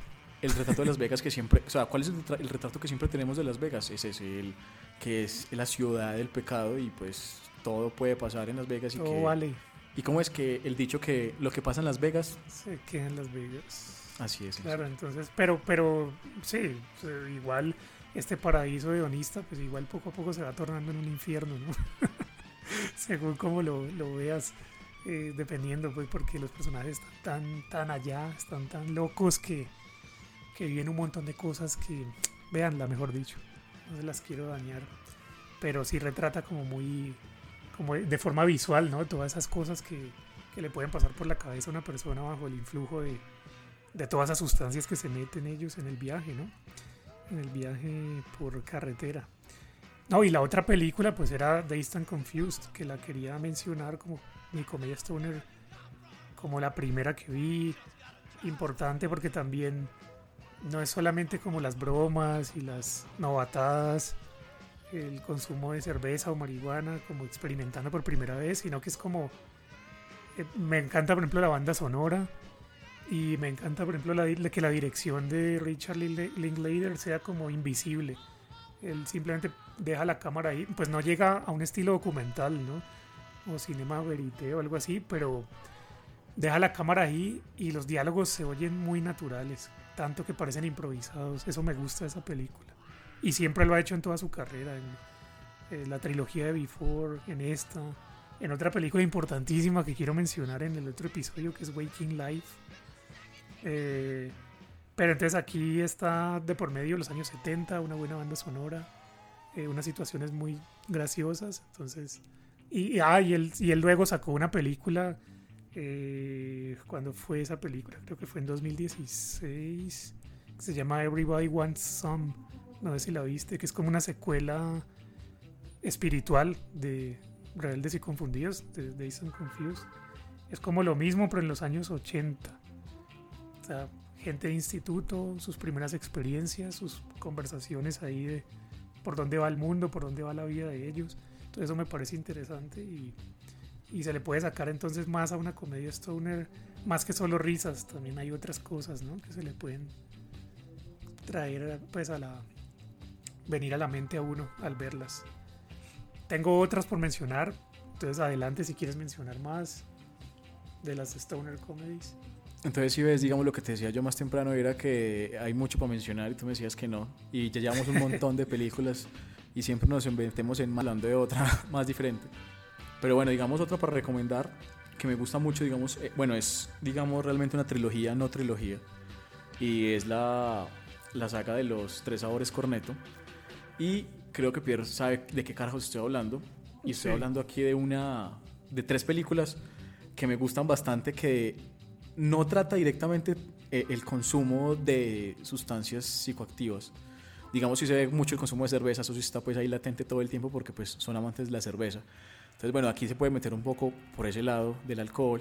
El retrato de Las Vegas que siempre, o sea, ¿cuál es el, retra- el retrato que siempre tenemos de Las Vegas? Es ese, el que es la ciudad del pecado y pues todo puede pasar en Las Vegas y Todo que... vale. ¿Y cómo es que el dicho que lo que pasa en Las Vegas, Se queda en Las Vegas. así es? Claro, entonces, pero, pero sí, igual este paraíso hedonista, pues igual poco a poco se va tornando en un infierno, ¿no? Según como lo, lo veas, eh, dependiendo, pues porque los personajes están tan, tan allá, están tan locos que, que viven un montón de cosas que, veanla, mejor dicho, no se las quiero dañar, pero sí retrata como muy, como de forma visual, ¿no? Todas esas cosas que, que le pueden pasar por la cabeza a una persona bajo el influjo de, de todas esas sustancias que se meten ellos en el viaje, ¿no? En el viaje por carretera. No, y la otra película pues era Dazed and Confused, que la quería mencionar como mi comedia stoner, como la primera que vi, importante porque también no es solamente como las bromas y las novatadas, el consumo de cerveza o marihuana, como experimentando por primera vez, sino que es como... eh, me encanta, por ejemplo, la banda sonora y me encanta, por ejemplo, que la dirección de Richard Linklater sea como invisible. Él simplemente deja la cámara ahí, pues no llega a un estilo documental, ¿no? O cinema verité o algo así, pero deja la cámara ahí y los diálogos se oyen muy naturales, tanto que parecen improvisados. Eso me gusta de esa película. Y siempre lo ha hecho en toda su carrera, en, en la trilogía de Before, en esta, en otra película importantísima que quiero mencionar en el otro episodio, que es Waking Life. Eh, pero entonces aquí está de por medio los años 70, una buena banda sonora, eh, unas situaciones muy graciosas. Entonces, y, ah, y él, y él luego sacó una película. Eh, ¿Cuándo fue esa película? Creo que fue en 2016. que se llama Everybody Wants Some. No sé si la viste, que es como una secuela espiritual de Rebeldes y Confundidos, de Days and Confused. Es como lo mismo, pero en los años 80. Gente de instituto, sus primeras experiencias, sus conversaciones ahí de por dónde va el mundo, por dónde va la vida de ellos. Entonces eso me parece interesante y, y se le puede sacar entonces más a una comedia stoner, más que solo risas, también hay otras cosas, ¿no? Que se le pueden traer pues a la venir a la mente a uno al verlas. Tengo otras por mencionar, entonces adelante si quieres mencionar más de las stoner comedies. Entonces, si ves, digamos, lo que te decía yo más temprano era que hay mucho para mencionar y tú me decías que no. Y ya llevamos un montón de películas y siempre nos inventemos en hablando de otra más diferente. Pero bueno, digamos otra para recomendar que me gusta mucho, digamos, eh, bueno, es, digamos, realmente una trilogía, no trilogía. Y es la, la saga de los tres sabores corneto. Y creo que Pierre sabe de qué carajos estoy hablando. Y estoy Sí. hablando aquí de una, de tres películas que me gustan bastante que no trata directamente eh, el consumo de sustancias psicoactivas. Digamos, si se ve mucho el consumo de cerveza, eso sí está pues ahí latente todo el tiempo porque pues son amantes de la cerveza. Entonces, bueno, aquí se puede meter un poco por ese lado del alcohol.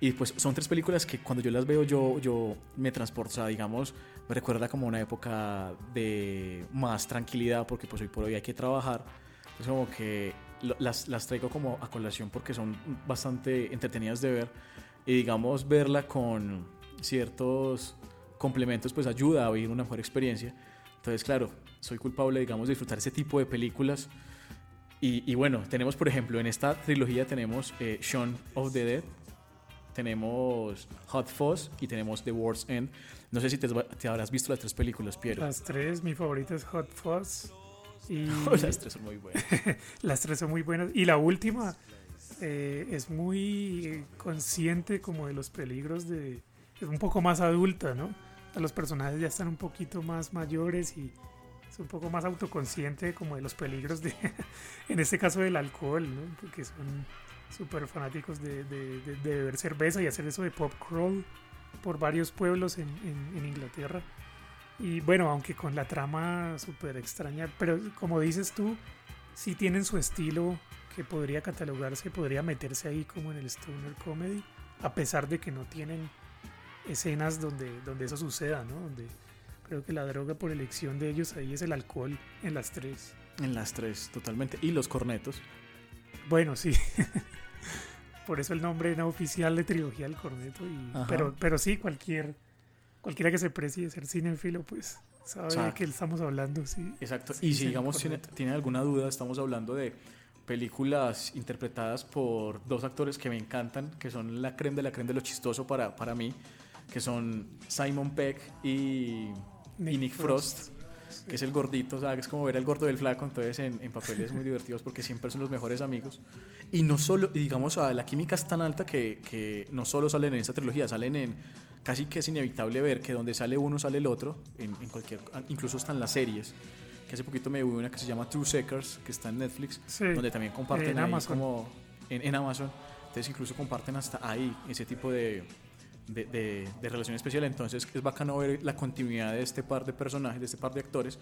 Y pues son tres películas que cuando yo las veo yo, yo me sea, digamos, me recuerda como una época de más tranquilidad porque pues hoy por hoy hay que trabajar. Entonces como que las, las traigo como a colación porque son bastante entretenidas de ver y digamos verla con ciertos complementos pues ayuda a vivir una mejor experiencia. Entonces claro, soy culpable digamos de disfrutar ese tipo de películas y, y bueno, tenemos por ejemplo en esta trilogía tenemos eh, Shaun of the Dead, tenemos Hot Fuzz y tenemos The World's End. No sé si te, te habrás visto las tres películas, Piero. Las tres, mi favorita es Hot Fuzz. Y las tres son muy buenas. las tres son muy buenas. Y la última eh, es muy consciente como de los peligros de... Es un poco más adulta, ¿no? Los personajes ya están un poquito más mayores y es un poco más autoconsciente como de los peligros de... en este caso del alcohol, ¿no? Porque son súper fanáticos de, de- de- de beber cerveza y hacer eso de pop crawl por varios pueblos en- en Inglaterra. Y bueno, aunque con la trama súper extraña, pero como dices tú, sí tienen su estilo que podría catalogarse, podría meterse ahí como en el stoner comedy, a pesar de que no tienen escenas donde, donde eso suceda, ¿no? Donde creo que la droga por elección de ellos ahí es el alcohol en las tres. En las tres, totalmente. Y los cornetos. Bueno, sí. por eso el nombre no oficial de trilogía del corneto. Y, pero, pero sí, cualquier cualquiera que se precie de ser cinéfilo, pues sabe O sea, de qué estamos hablando, sí. Exacto. Sí, y si digamos tiene, tiene alguna duda, estamos hablando de películas interpretadas por dos actores que me encantan, que son la creme de la creme de lo chistoso para, para mí, que son Simon Peck y Nick, y Nick Frost, que es el gordito, o sea, que es como ver al gordo del flaco, entonces en, en papeles muy divertidos porque siempre son los mejores amigos. Y no solo, digamos, la química es tan alta que, que no solo salen en esta trilogía, salen en, casi que es inevitable ver que donde sale uno sale el otro, en, en cualquier, incluso están las series. Que hace poquito me vi una que se llama True Seekers, que está en Netflix, Sí, donde también comparten en ahí Amazon. como en, en Amazon. Entonces incluso comparten hasta ahí ese tipo de, de, de- de relación especial. Entonces es bacano ver la continuidad de este par de personajes, de este par de actores.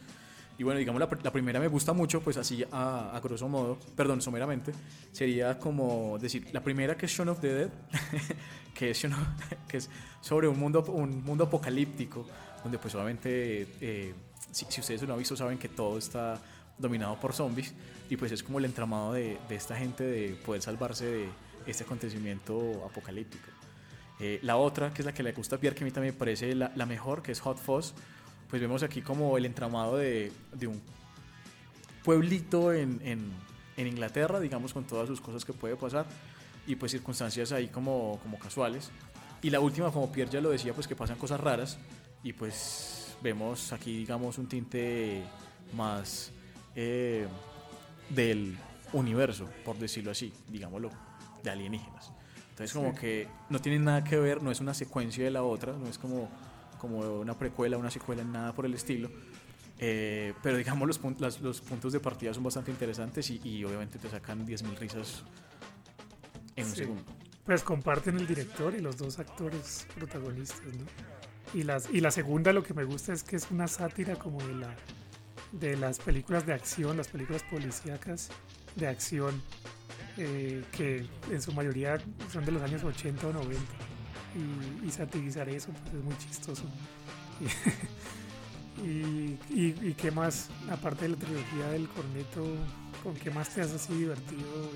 Y bueno, digamos, la, la primera me gusta mucho, pues así a, a grosso modo, perdón, someramente, sería como decir, la primera que es Shaun of the Dead, que es, que es sobre un mundo, un mundo apocalíptico, donde pues obviamente, eh, si, si ustedes lo han visto, saben que todo está dominado por zombies y pues es como el entramado de, de esta gente de poder salvarse de este acontecimiento apocalíptico. Eh, la otra, que es la que le gusta a Pierre, que a mí también me parece la, la mejor, que es Hot Fuzz, pues vemos aquí como el entramado de, de un pueblito en, en, en Inglaterra, digamos, con todas sus cosas que puede pasar y pues circunstancias ahí como, como casuales. Y la última, como Pierre ya lo decía, pues que pasan cosas raras y pues vemos aquí, digamos, un tinte más eh, del universo, por decirlo así, digámoslo, de alienígenas. Entonces como que no tienen nada que ver, no es una secuencia de la otra, no es como, como una precuela, una secuela, nada por el estilo. Eh, pero digamos los, pun- las- los puntos de partida son bastante interesantes y, y obviamente te sacan 10.000 risas en un Sí. segundo. Pues comparten el director y los dos actores protagonistas, ¿no? Y, las, y la segunda lo que me gusta es que es una sátira como de, la, de las películas de acción, las películas policíacas de acción, eh, que en su mayoría son de los años 80 o 90. Y, y satirizar eso pues, es muy chistoso. Y, y, y qué más, aparte de la trilogía del corneto, ¿con qué más te has así divertido?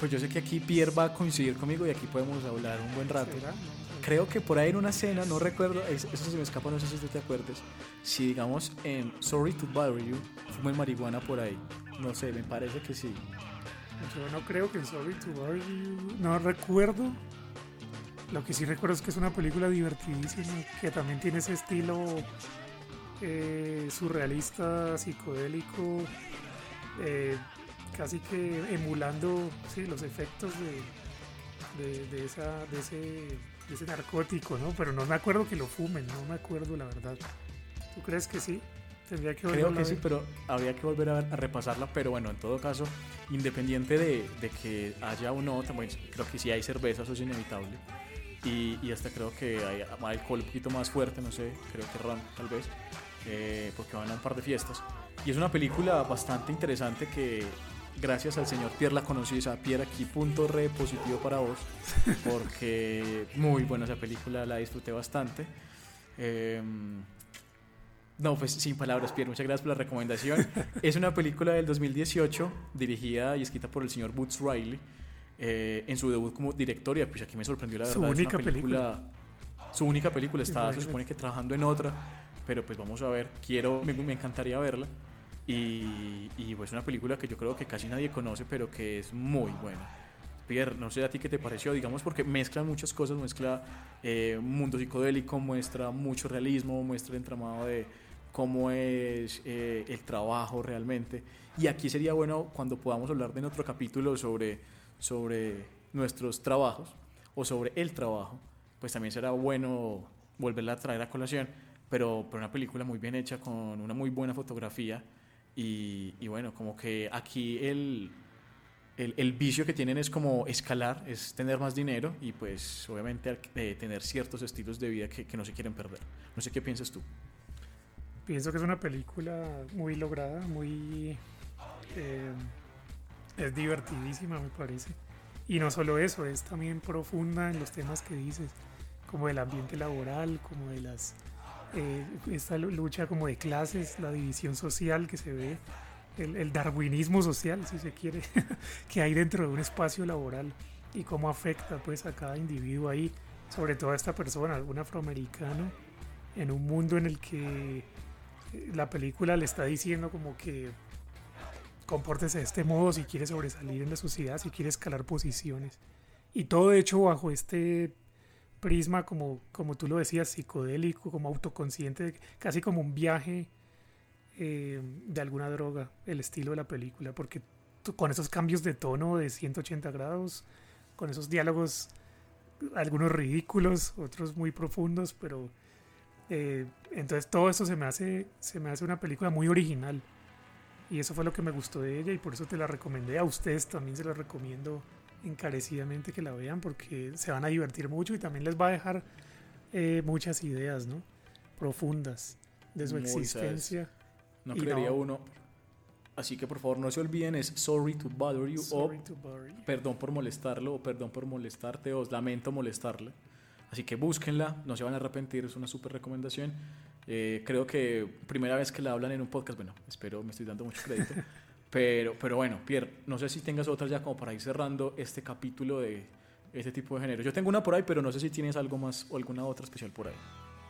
Pues yo sé que aquí Pierre va a coincidir conmigo y aquí podemos hablar un buen rato. ¿Será? Creo que por ahí en una escena, no recuerdo, es- eso se me escapa, no sé si tú te acuerdes. Si digamos en Sorry to Bother You, fumen marihuana por ahí. No sé, me parece que sí. Yo no creo que en Sorry to Bother You- No recuerdo. Lo que sí recuerdo es que es una película divertidísima, que también tiene ese estilo eh, surrealista, psicodélico, eh, casi que emulando sí, los efectos de, de, esa, de, ese, ese narcótico, ¿no? Pero no me acuerdo que lo fumen, no me acuerdo la verdad. ¿Tú crees que sí? Tendría que Creo que sí, pero habría que volver a, a repasarla. Pero bueno, en todo caso, independiente de, de que haya o no, también creo que si hay cerveza, eso es inevitable. Y, y hasta creo que hay alcohol un poquito más fuerte, no sé, creo que ron tal vez, eh, porque van a un par de fiestas. Y es una película bastante interesante que gracias al señor Pierre la conocí, o sea, Pierre aquí punto re positivo para vos, porque muy buena esa película, la disfruté bastante. Em, no, pues sin palabras, Pierre, muchas gracias por la recomendación. es una película del 2018 dirigida y escrita por el señor Boots Riley eh, en su debut como director y pues aquí me sorprendió la Su verdad. es una única película. Su única película, está, se supone que trabajando en otra, pero pues vamos a ver, quiero, me, me encantaría verla. Y, y pues una película que yo creo que casi nadie conoce, pero que es muy buena. Pierre, no sé a ti qué te pareció, digamos, porque mezcla muchas cosas, mezcla eh, un mundo psicodélico, muestra mucho realismo, muestra el entramado de cómo es eh, el trabajo realmente. Y aquí sería bueno cuando podamos hablar de otro capítulo sobre, sobre nuestros trabajos o sobre el trabajo, pues también será bueno volverla a traer a colación, pero, pero una película muy bien hecha, con una muy buena fotografía. Y, bueno, como que aquí el, el, vicio que tienen es como escalar, es tener más dinero y pues obviamente eh, tener ciertos estilos de vida que, que no se quieren perder. No sé qué piensas tú. Pienso que es una película muy lograda, muy... eh, es divertidísima, me parece. Y no solo eso, es también profunda en los temas que dices, como del ambiente laboral, como de las... eh, esta lu- lucha como de clases, la división social que se ve, el, el darwinismo social, si se quiere, que hay dentro de un espacio laboral y cómo afecta pues a cada individuo ahí, sobre todo a esta persona, un afroamericano, en un mundo en el que eh, la película le está diciendo como que compórtese de este modo si quiere sobresalir en la sociedad, si quiere escalar posiciones. Y todo hecho bajo este prisma, como, como tú lo decías, psicodélico, como autoconsciente, casi como un viaje eh, de alguna droga, el estilo de la película, porque con esos cambios de tono de 180 grados, con esos diálogos, algunos ridículos, otros muy profundos, pero eh, entonces todo eso se me hace se me hace una película muy original. Y eso fue lo que me gustó de ella y por eso te la recomendé. A ustedes también se la recomiendo encarecidamente que la vean porque se van a divertir mucho y también les va a dejar eh, muchas ideas no profundas de su existencia No creería no. uno. Así que por favor no se olviden, es Sorry to Bother You Sorry o to bother you. Perdón por molestarlo o perdón por molestarte o lamento molestarle. Así que búsquenla, no se van a arrepentir, es una súper recomendación. Eh, creo que primera vez que la hablan en un podcast, bueno, espero, me estoy dando mucho crédito. pero, pero bueno, Pierre, no sé si tengas otras ya como para ir cerrando este capítulo de este tipo de género. Yo tengo una por ahí, pero no sé si tienes algo más o alguna otra especial por ahí.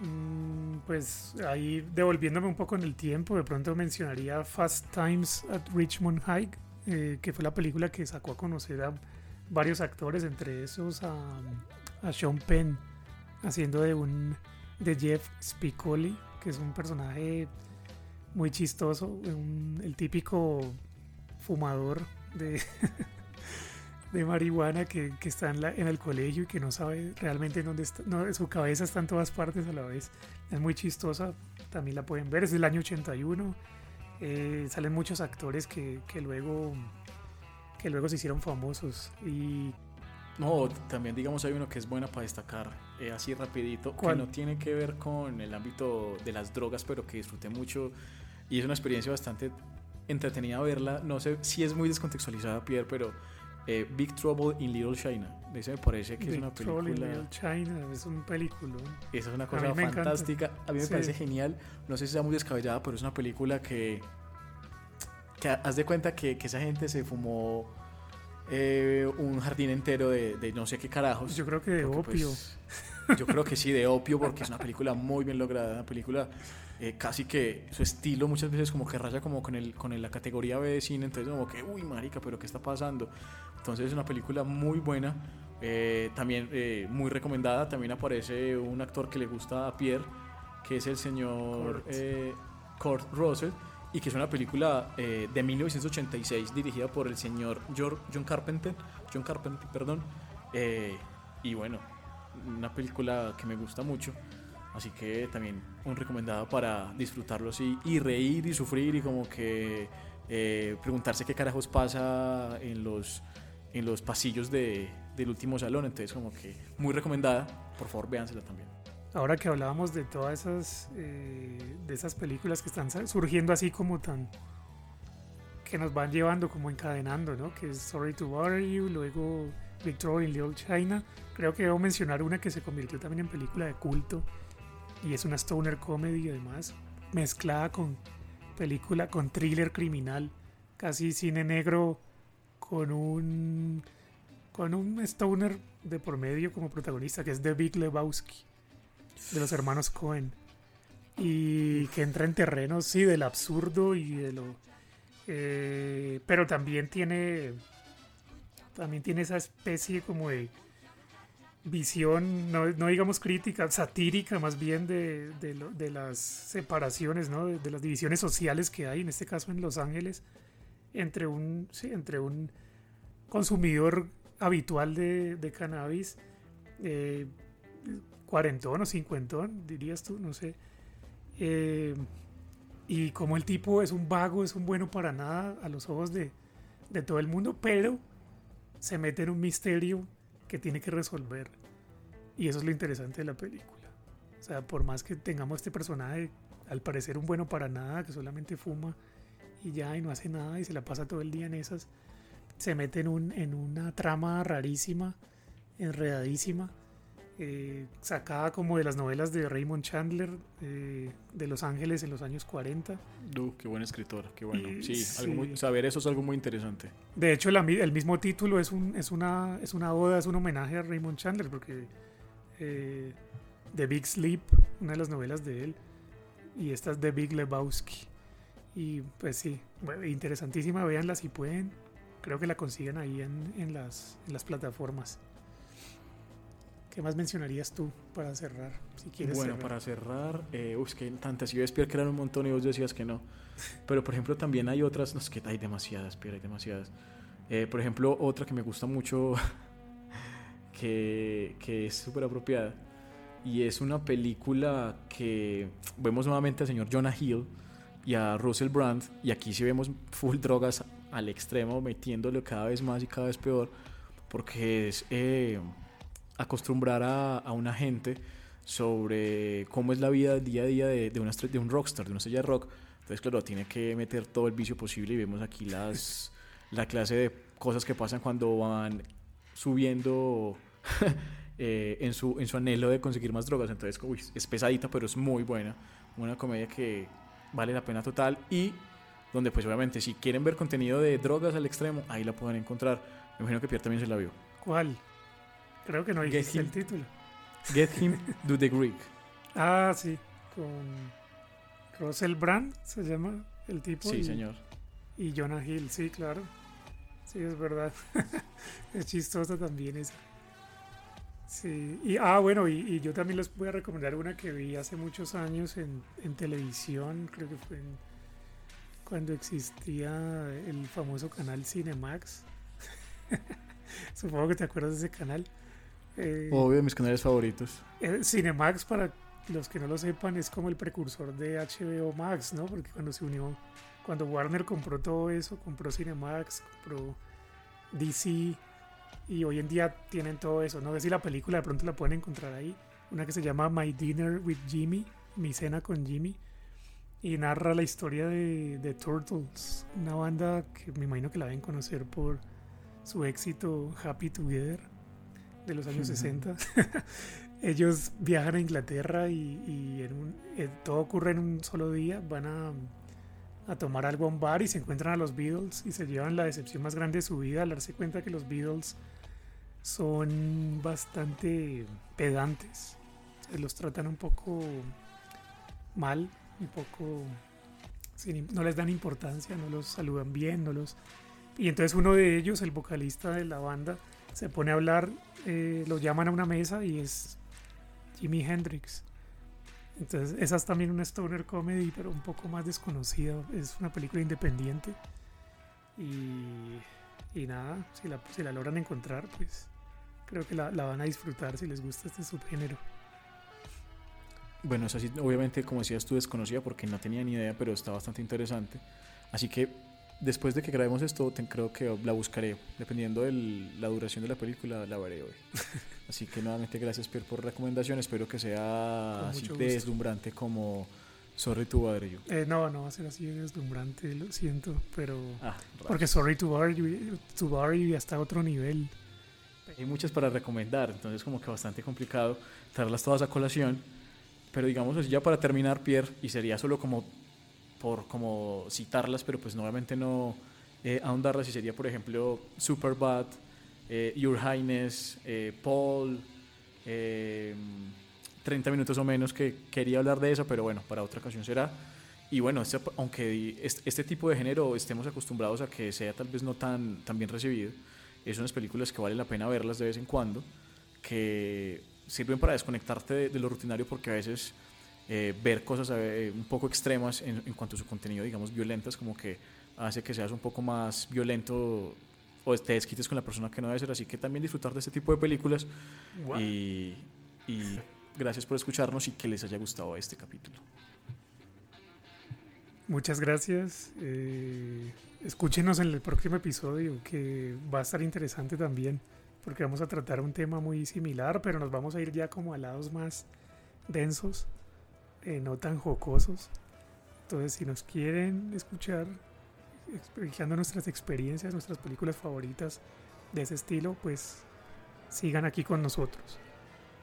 Mm, pues ahí devolviéndome un poco en el tiempo, de pronto mencionaría Fast Times at Richmond High, eh, que fue la película que sacó a conocer a varios actores, entre esos a, a Sean Penn, haciendo de un de Jeff Spicoli, que es un personaje muy chistoso, un- el típico fumador de, de marihuana que, que está en, la- en el colegio y que no sabe realmente en dónde está, no, su cabeza está en todas partes a la vez. Es muy chistosa, también la pueden ver, es del año 81. eh, salen muchos actores que, que luego que luego se hicieron famosos y No, también digamos hay uno que es buena para destacar, eh, así rapidito, ¿Cuál? que no tiene que ver con el ámbito de las drogas, pero que disfruté mucho y es una experiencia bastante entretenida verla. No sé si es muy descontextualizada, Pierre, pero eh, Big Trouble in Little China, ese me parece que es Big una Trouble in película... Little China es un película. Esa es una cosa encanta. fantástica. A mí me Sí. parece genial. No sé si sea muy descabellada, pero es una película que. que haz de cuenta que, que esa gente se fumó eh, un jardín entero de, de no sé qué carajos. Yo creo que de opio. pues, yo creo que sí, de opio, porque es una película muy bien lograda. Una película eh, casi que su estilo muchas veces como que raya como con, el, con el- la categoría B de cine. Entonces, como que, uy, marica, pero ¿qué está pasando? Entonces, es una película muy buena. eh, también eh, muy recomendada. También aparece un actor que le gusta a Pierre, que es el señor Kurt. eh, Russell. Y que es una película de 1986 dirigida por el señor John Carpenter. John Carpenter, perdón. Y bueno, una película que me gusta mucho. Así que también un recomendado para disfrutarlo así y reír y sufrir y como que eh, preguntarse qué carajos pasa en los, en los pasillos de, del último salón. Entonces como que muy recomendada. Por favor, véansela también. Ahora que hablábamos de todas esas eh, de esas películas que están surgiendo así como tan que nos van llevando como encadenando, ¿no? Que es Sorry to Bother You, luego Big Trouble in Little China. Creo que debo mencionar una que se convirtió también en película de culto y es una stoner comedy además, mezclada con película con thriller criminal, casi cine negro con un con un stoner de por medio como protagonista que es The Big Lebowski de los hermanos Cohen y que entra en terrenos sí del absurdo y de lo eh, pero también tiene también tiene esa especie como de visión no, no digamos crítica satírica más bien de, de, las separaciones ¿no? de, las divisiones sociales que hay en este caso en Los Ángeles entre un sí, entre un consumidor habitual de, de cannabis eh, cuarentón o cincuentón, dirías tú, no sé. Eh, y como el tipo es un vago, es un bueno para nada a los ojos de, de todo el mundo, pero se mete en un misterio que tiene que resolver. Y eso es lo interesante de la película. O sea, por más que tengamos este personaje, al parecer un bueno para nada, que solamente fuma y ya, y no hace nada, y se la pasa todo el día en esas, se mete en, un, en una trama rarísima, enredadísima, eh, sacada como de las novelas de Raymond Chandler eh, de Los Ángeles en los años 40. Du, qué buen escritor, qué bueno. Y- Sí, algo sí. muy- saber eso es algo muy interesante. De hecho, la el mismo título es, un, es, una, es una oda, es un homenaje a Raymond Chandler, porque eh, The Big Sleep, una de las novelas de él, y esta es The Big Lebowski. Y pues sí, bueno, interesantísima, véanla si pueden. Creo que la consiguen ahí en, en las, en las plataformas. ¿Qué más mencionarías tú para cerrar? Si quieres Bueno, cerrar? para cerrar, eh, uy, es que tantas. Yo Pierre que eran un montón y vos decías que no. Pero por ejemplo, también hay otras. No, es que hay demasiadas, Pierre, hay demasiadas. Eh, por ejemplo, otra que me gusta mucho, que, que es súper apropiada. Y es una película que vemos nuevamente al señor Jonah Hill y a Russell Brand. Y aquí sí vemos full drogas al extremo, metiéndolo cada vez más y cada vez peor. Porque es eh, acostumbrar a, a una gente sobre cómo es la vida día a día de, de, una, de un rockstar, de una estrella de rock. Entonces, claro, tiene que meter todo el vicio posible y vemos aquí las, la clase de cosas que pasan cuando van subiendo eh, en, su, en su anhelo de conseguir más drogas. Entonces, uy, es pesadita, pero es muy buena. Una comedia que vale la pena total y donde pues obviamente si quieren ver contenido de drogas al extremo, ahí la pueden encontrar. Me imagino que Pierre también se la vio. ¿Cuál? Creo que no dijiste el título. Get Him Do The Greek. Ah, sí, con Russell Brand se llama el tipo. Sí, y, señor. Y Jonah Hill, sí, claro. Sí, es verdad. es chistoso también esa. Sí, y ah, bueno, y, y yo también les voy a recomendar una que vi hace muchos años en, en televisión, creo que fue en- cuando existía el famoso canal Cinemax. Supongo que te acuerdas de ese canal. Eh, Obvio, de mis canales favoritos. eh, Cinemax, para los que no lo sepan, es como el precursor de HBO Max, ¿no? Porque cuando se unió, cuando Warner compró todo eso, compró Cinemax, compró DC, y hoy en día tienen todo eso. No sé si la película de pronto la pueden encontrar ahí. Una que se llama My Dinner with Jimmy, Mi Cena con Jimmy, y narra la historia de, de Turtles, una banda que me imagino que la deben conocer por su éxito Happy Together de los años 60. Ellos viajan a Inglaterra y, y en un- eh, todo ocurre en un solo día. Van a, a tomar algo a un bar y se encuentran a los Beatles y se llevan la decepción más grande de su vida al darse cuenta que los Beatles son bastante pedantes. Se los tratan un poco mal, un poco... sin no les dan importancia, no los saludan bien, no los... Y entonces uno de ellos, el vocalista de la banda, se pone a hablar, eh, lo llaman a una mesa y es Jimi Hendrix. Entonces, esa es también una stoner comedy, pero un poco más desconocida. Es una película independiente. Y, y nada, si la, si la logran encontrar, pues creo que la, la van a disfrutar si les gusta este subgénero. Bueno, es así, obviamente, como decías tú, desconocida porque no tenía ni idea, pero está bastante interesante. Así que después de que grabemos esto, te- creo que la buscaré. Dependiendo de la duración de la película, la veré hoy. Así que nuevamente gracias, Pierre, por recomendación. Espero que sea así deslumbrante como Sorry to Bother You. Eh, no, no va a ser así de deslumbrante, lo siento, pero... Ah, Porque Sorry to Bother You, to Bother You ya está a otro nivel. Hay muchas para recomendar, entonces como que bastante complicado traerlas todas a colación. Pero digamos así ya para terminar, Pierre, y sería solo como por como citarlas, pero pues nuevamente no eh, ahondarlas, y sería por ejemplo Superbad, eh, Your Highness, eh, Paul, eh, 30 minutos o menos que quería hablar de eso, pero bueno, para otra ocasión será. Y bueno, este- aunque este tipo de género estemos acostumbrados a que sea tal vez no tan, tan bien recibido, es unas películas que vale la pena verlas de vez en cuando, que sirven para desconectarte de, de lo rutinario porque a veces eh, ver cosas eh, un poco extremas en, en cuanto a su contenido, digamos, violentas, como que hace que seas un poco más violento o te desquites con la persona que no debe ser. Así que también disfrutar de este tipo de películas Guau. y, y gracias por escucharnos y que les haya gustado este capítulo. Muchas gracias. eh, escúchenos en el próximo episodio que va a estar interesante también porque vamos a tratar un tema muy similar, pero nos vamos a ir ya como a lados más densos, eh, no tan jocosos. Entonces, si nos quieren escuchar explicando nuestras experiencias, nuestras películas favoritas de ese estilo, pues sigan aquí con nosotros.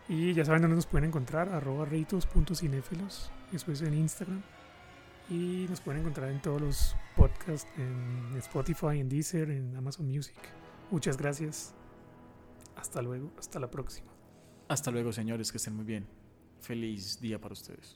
Y ya saben dónde nos pueden encontrar, arroba ritos.cinéfilos, eso es en Instagram. Y nos pueden encontrar en todos los podcasts, en Spotify, en Deezer, en Amazon Music. Muchas gracias. Hasta luego, hasta la próxima. Hasta luego, señores, que estén muy bien. Feliz día para ustedes.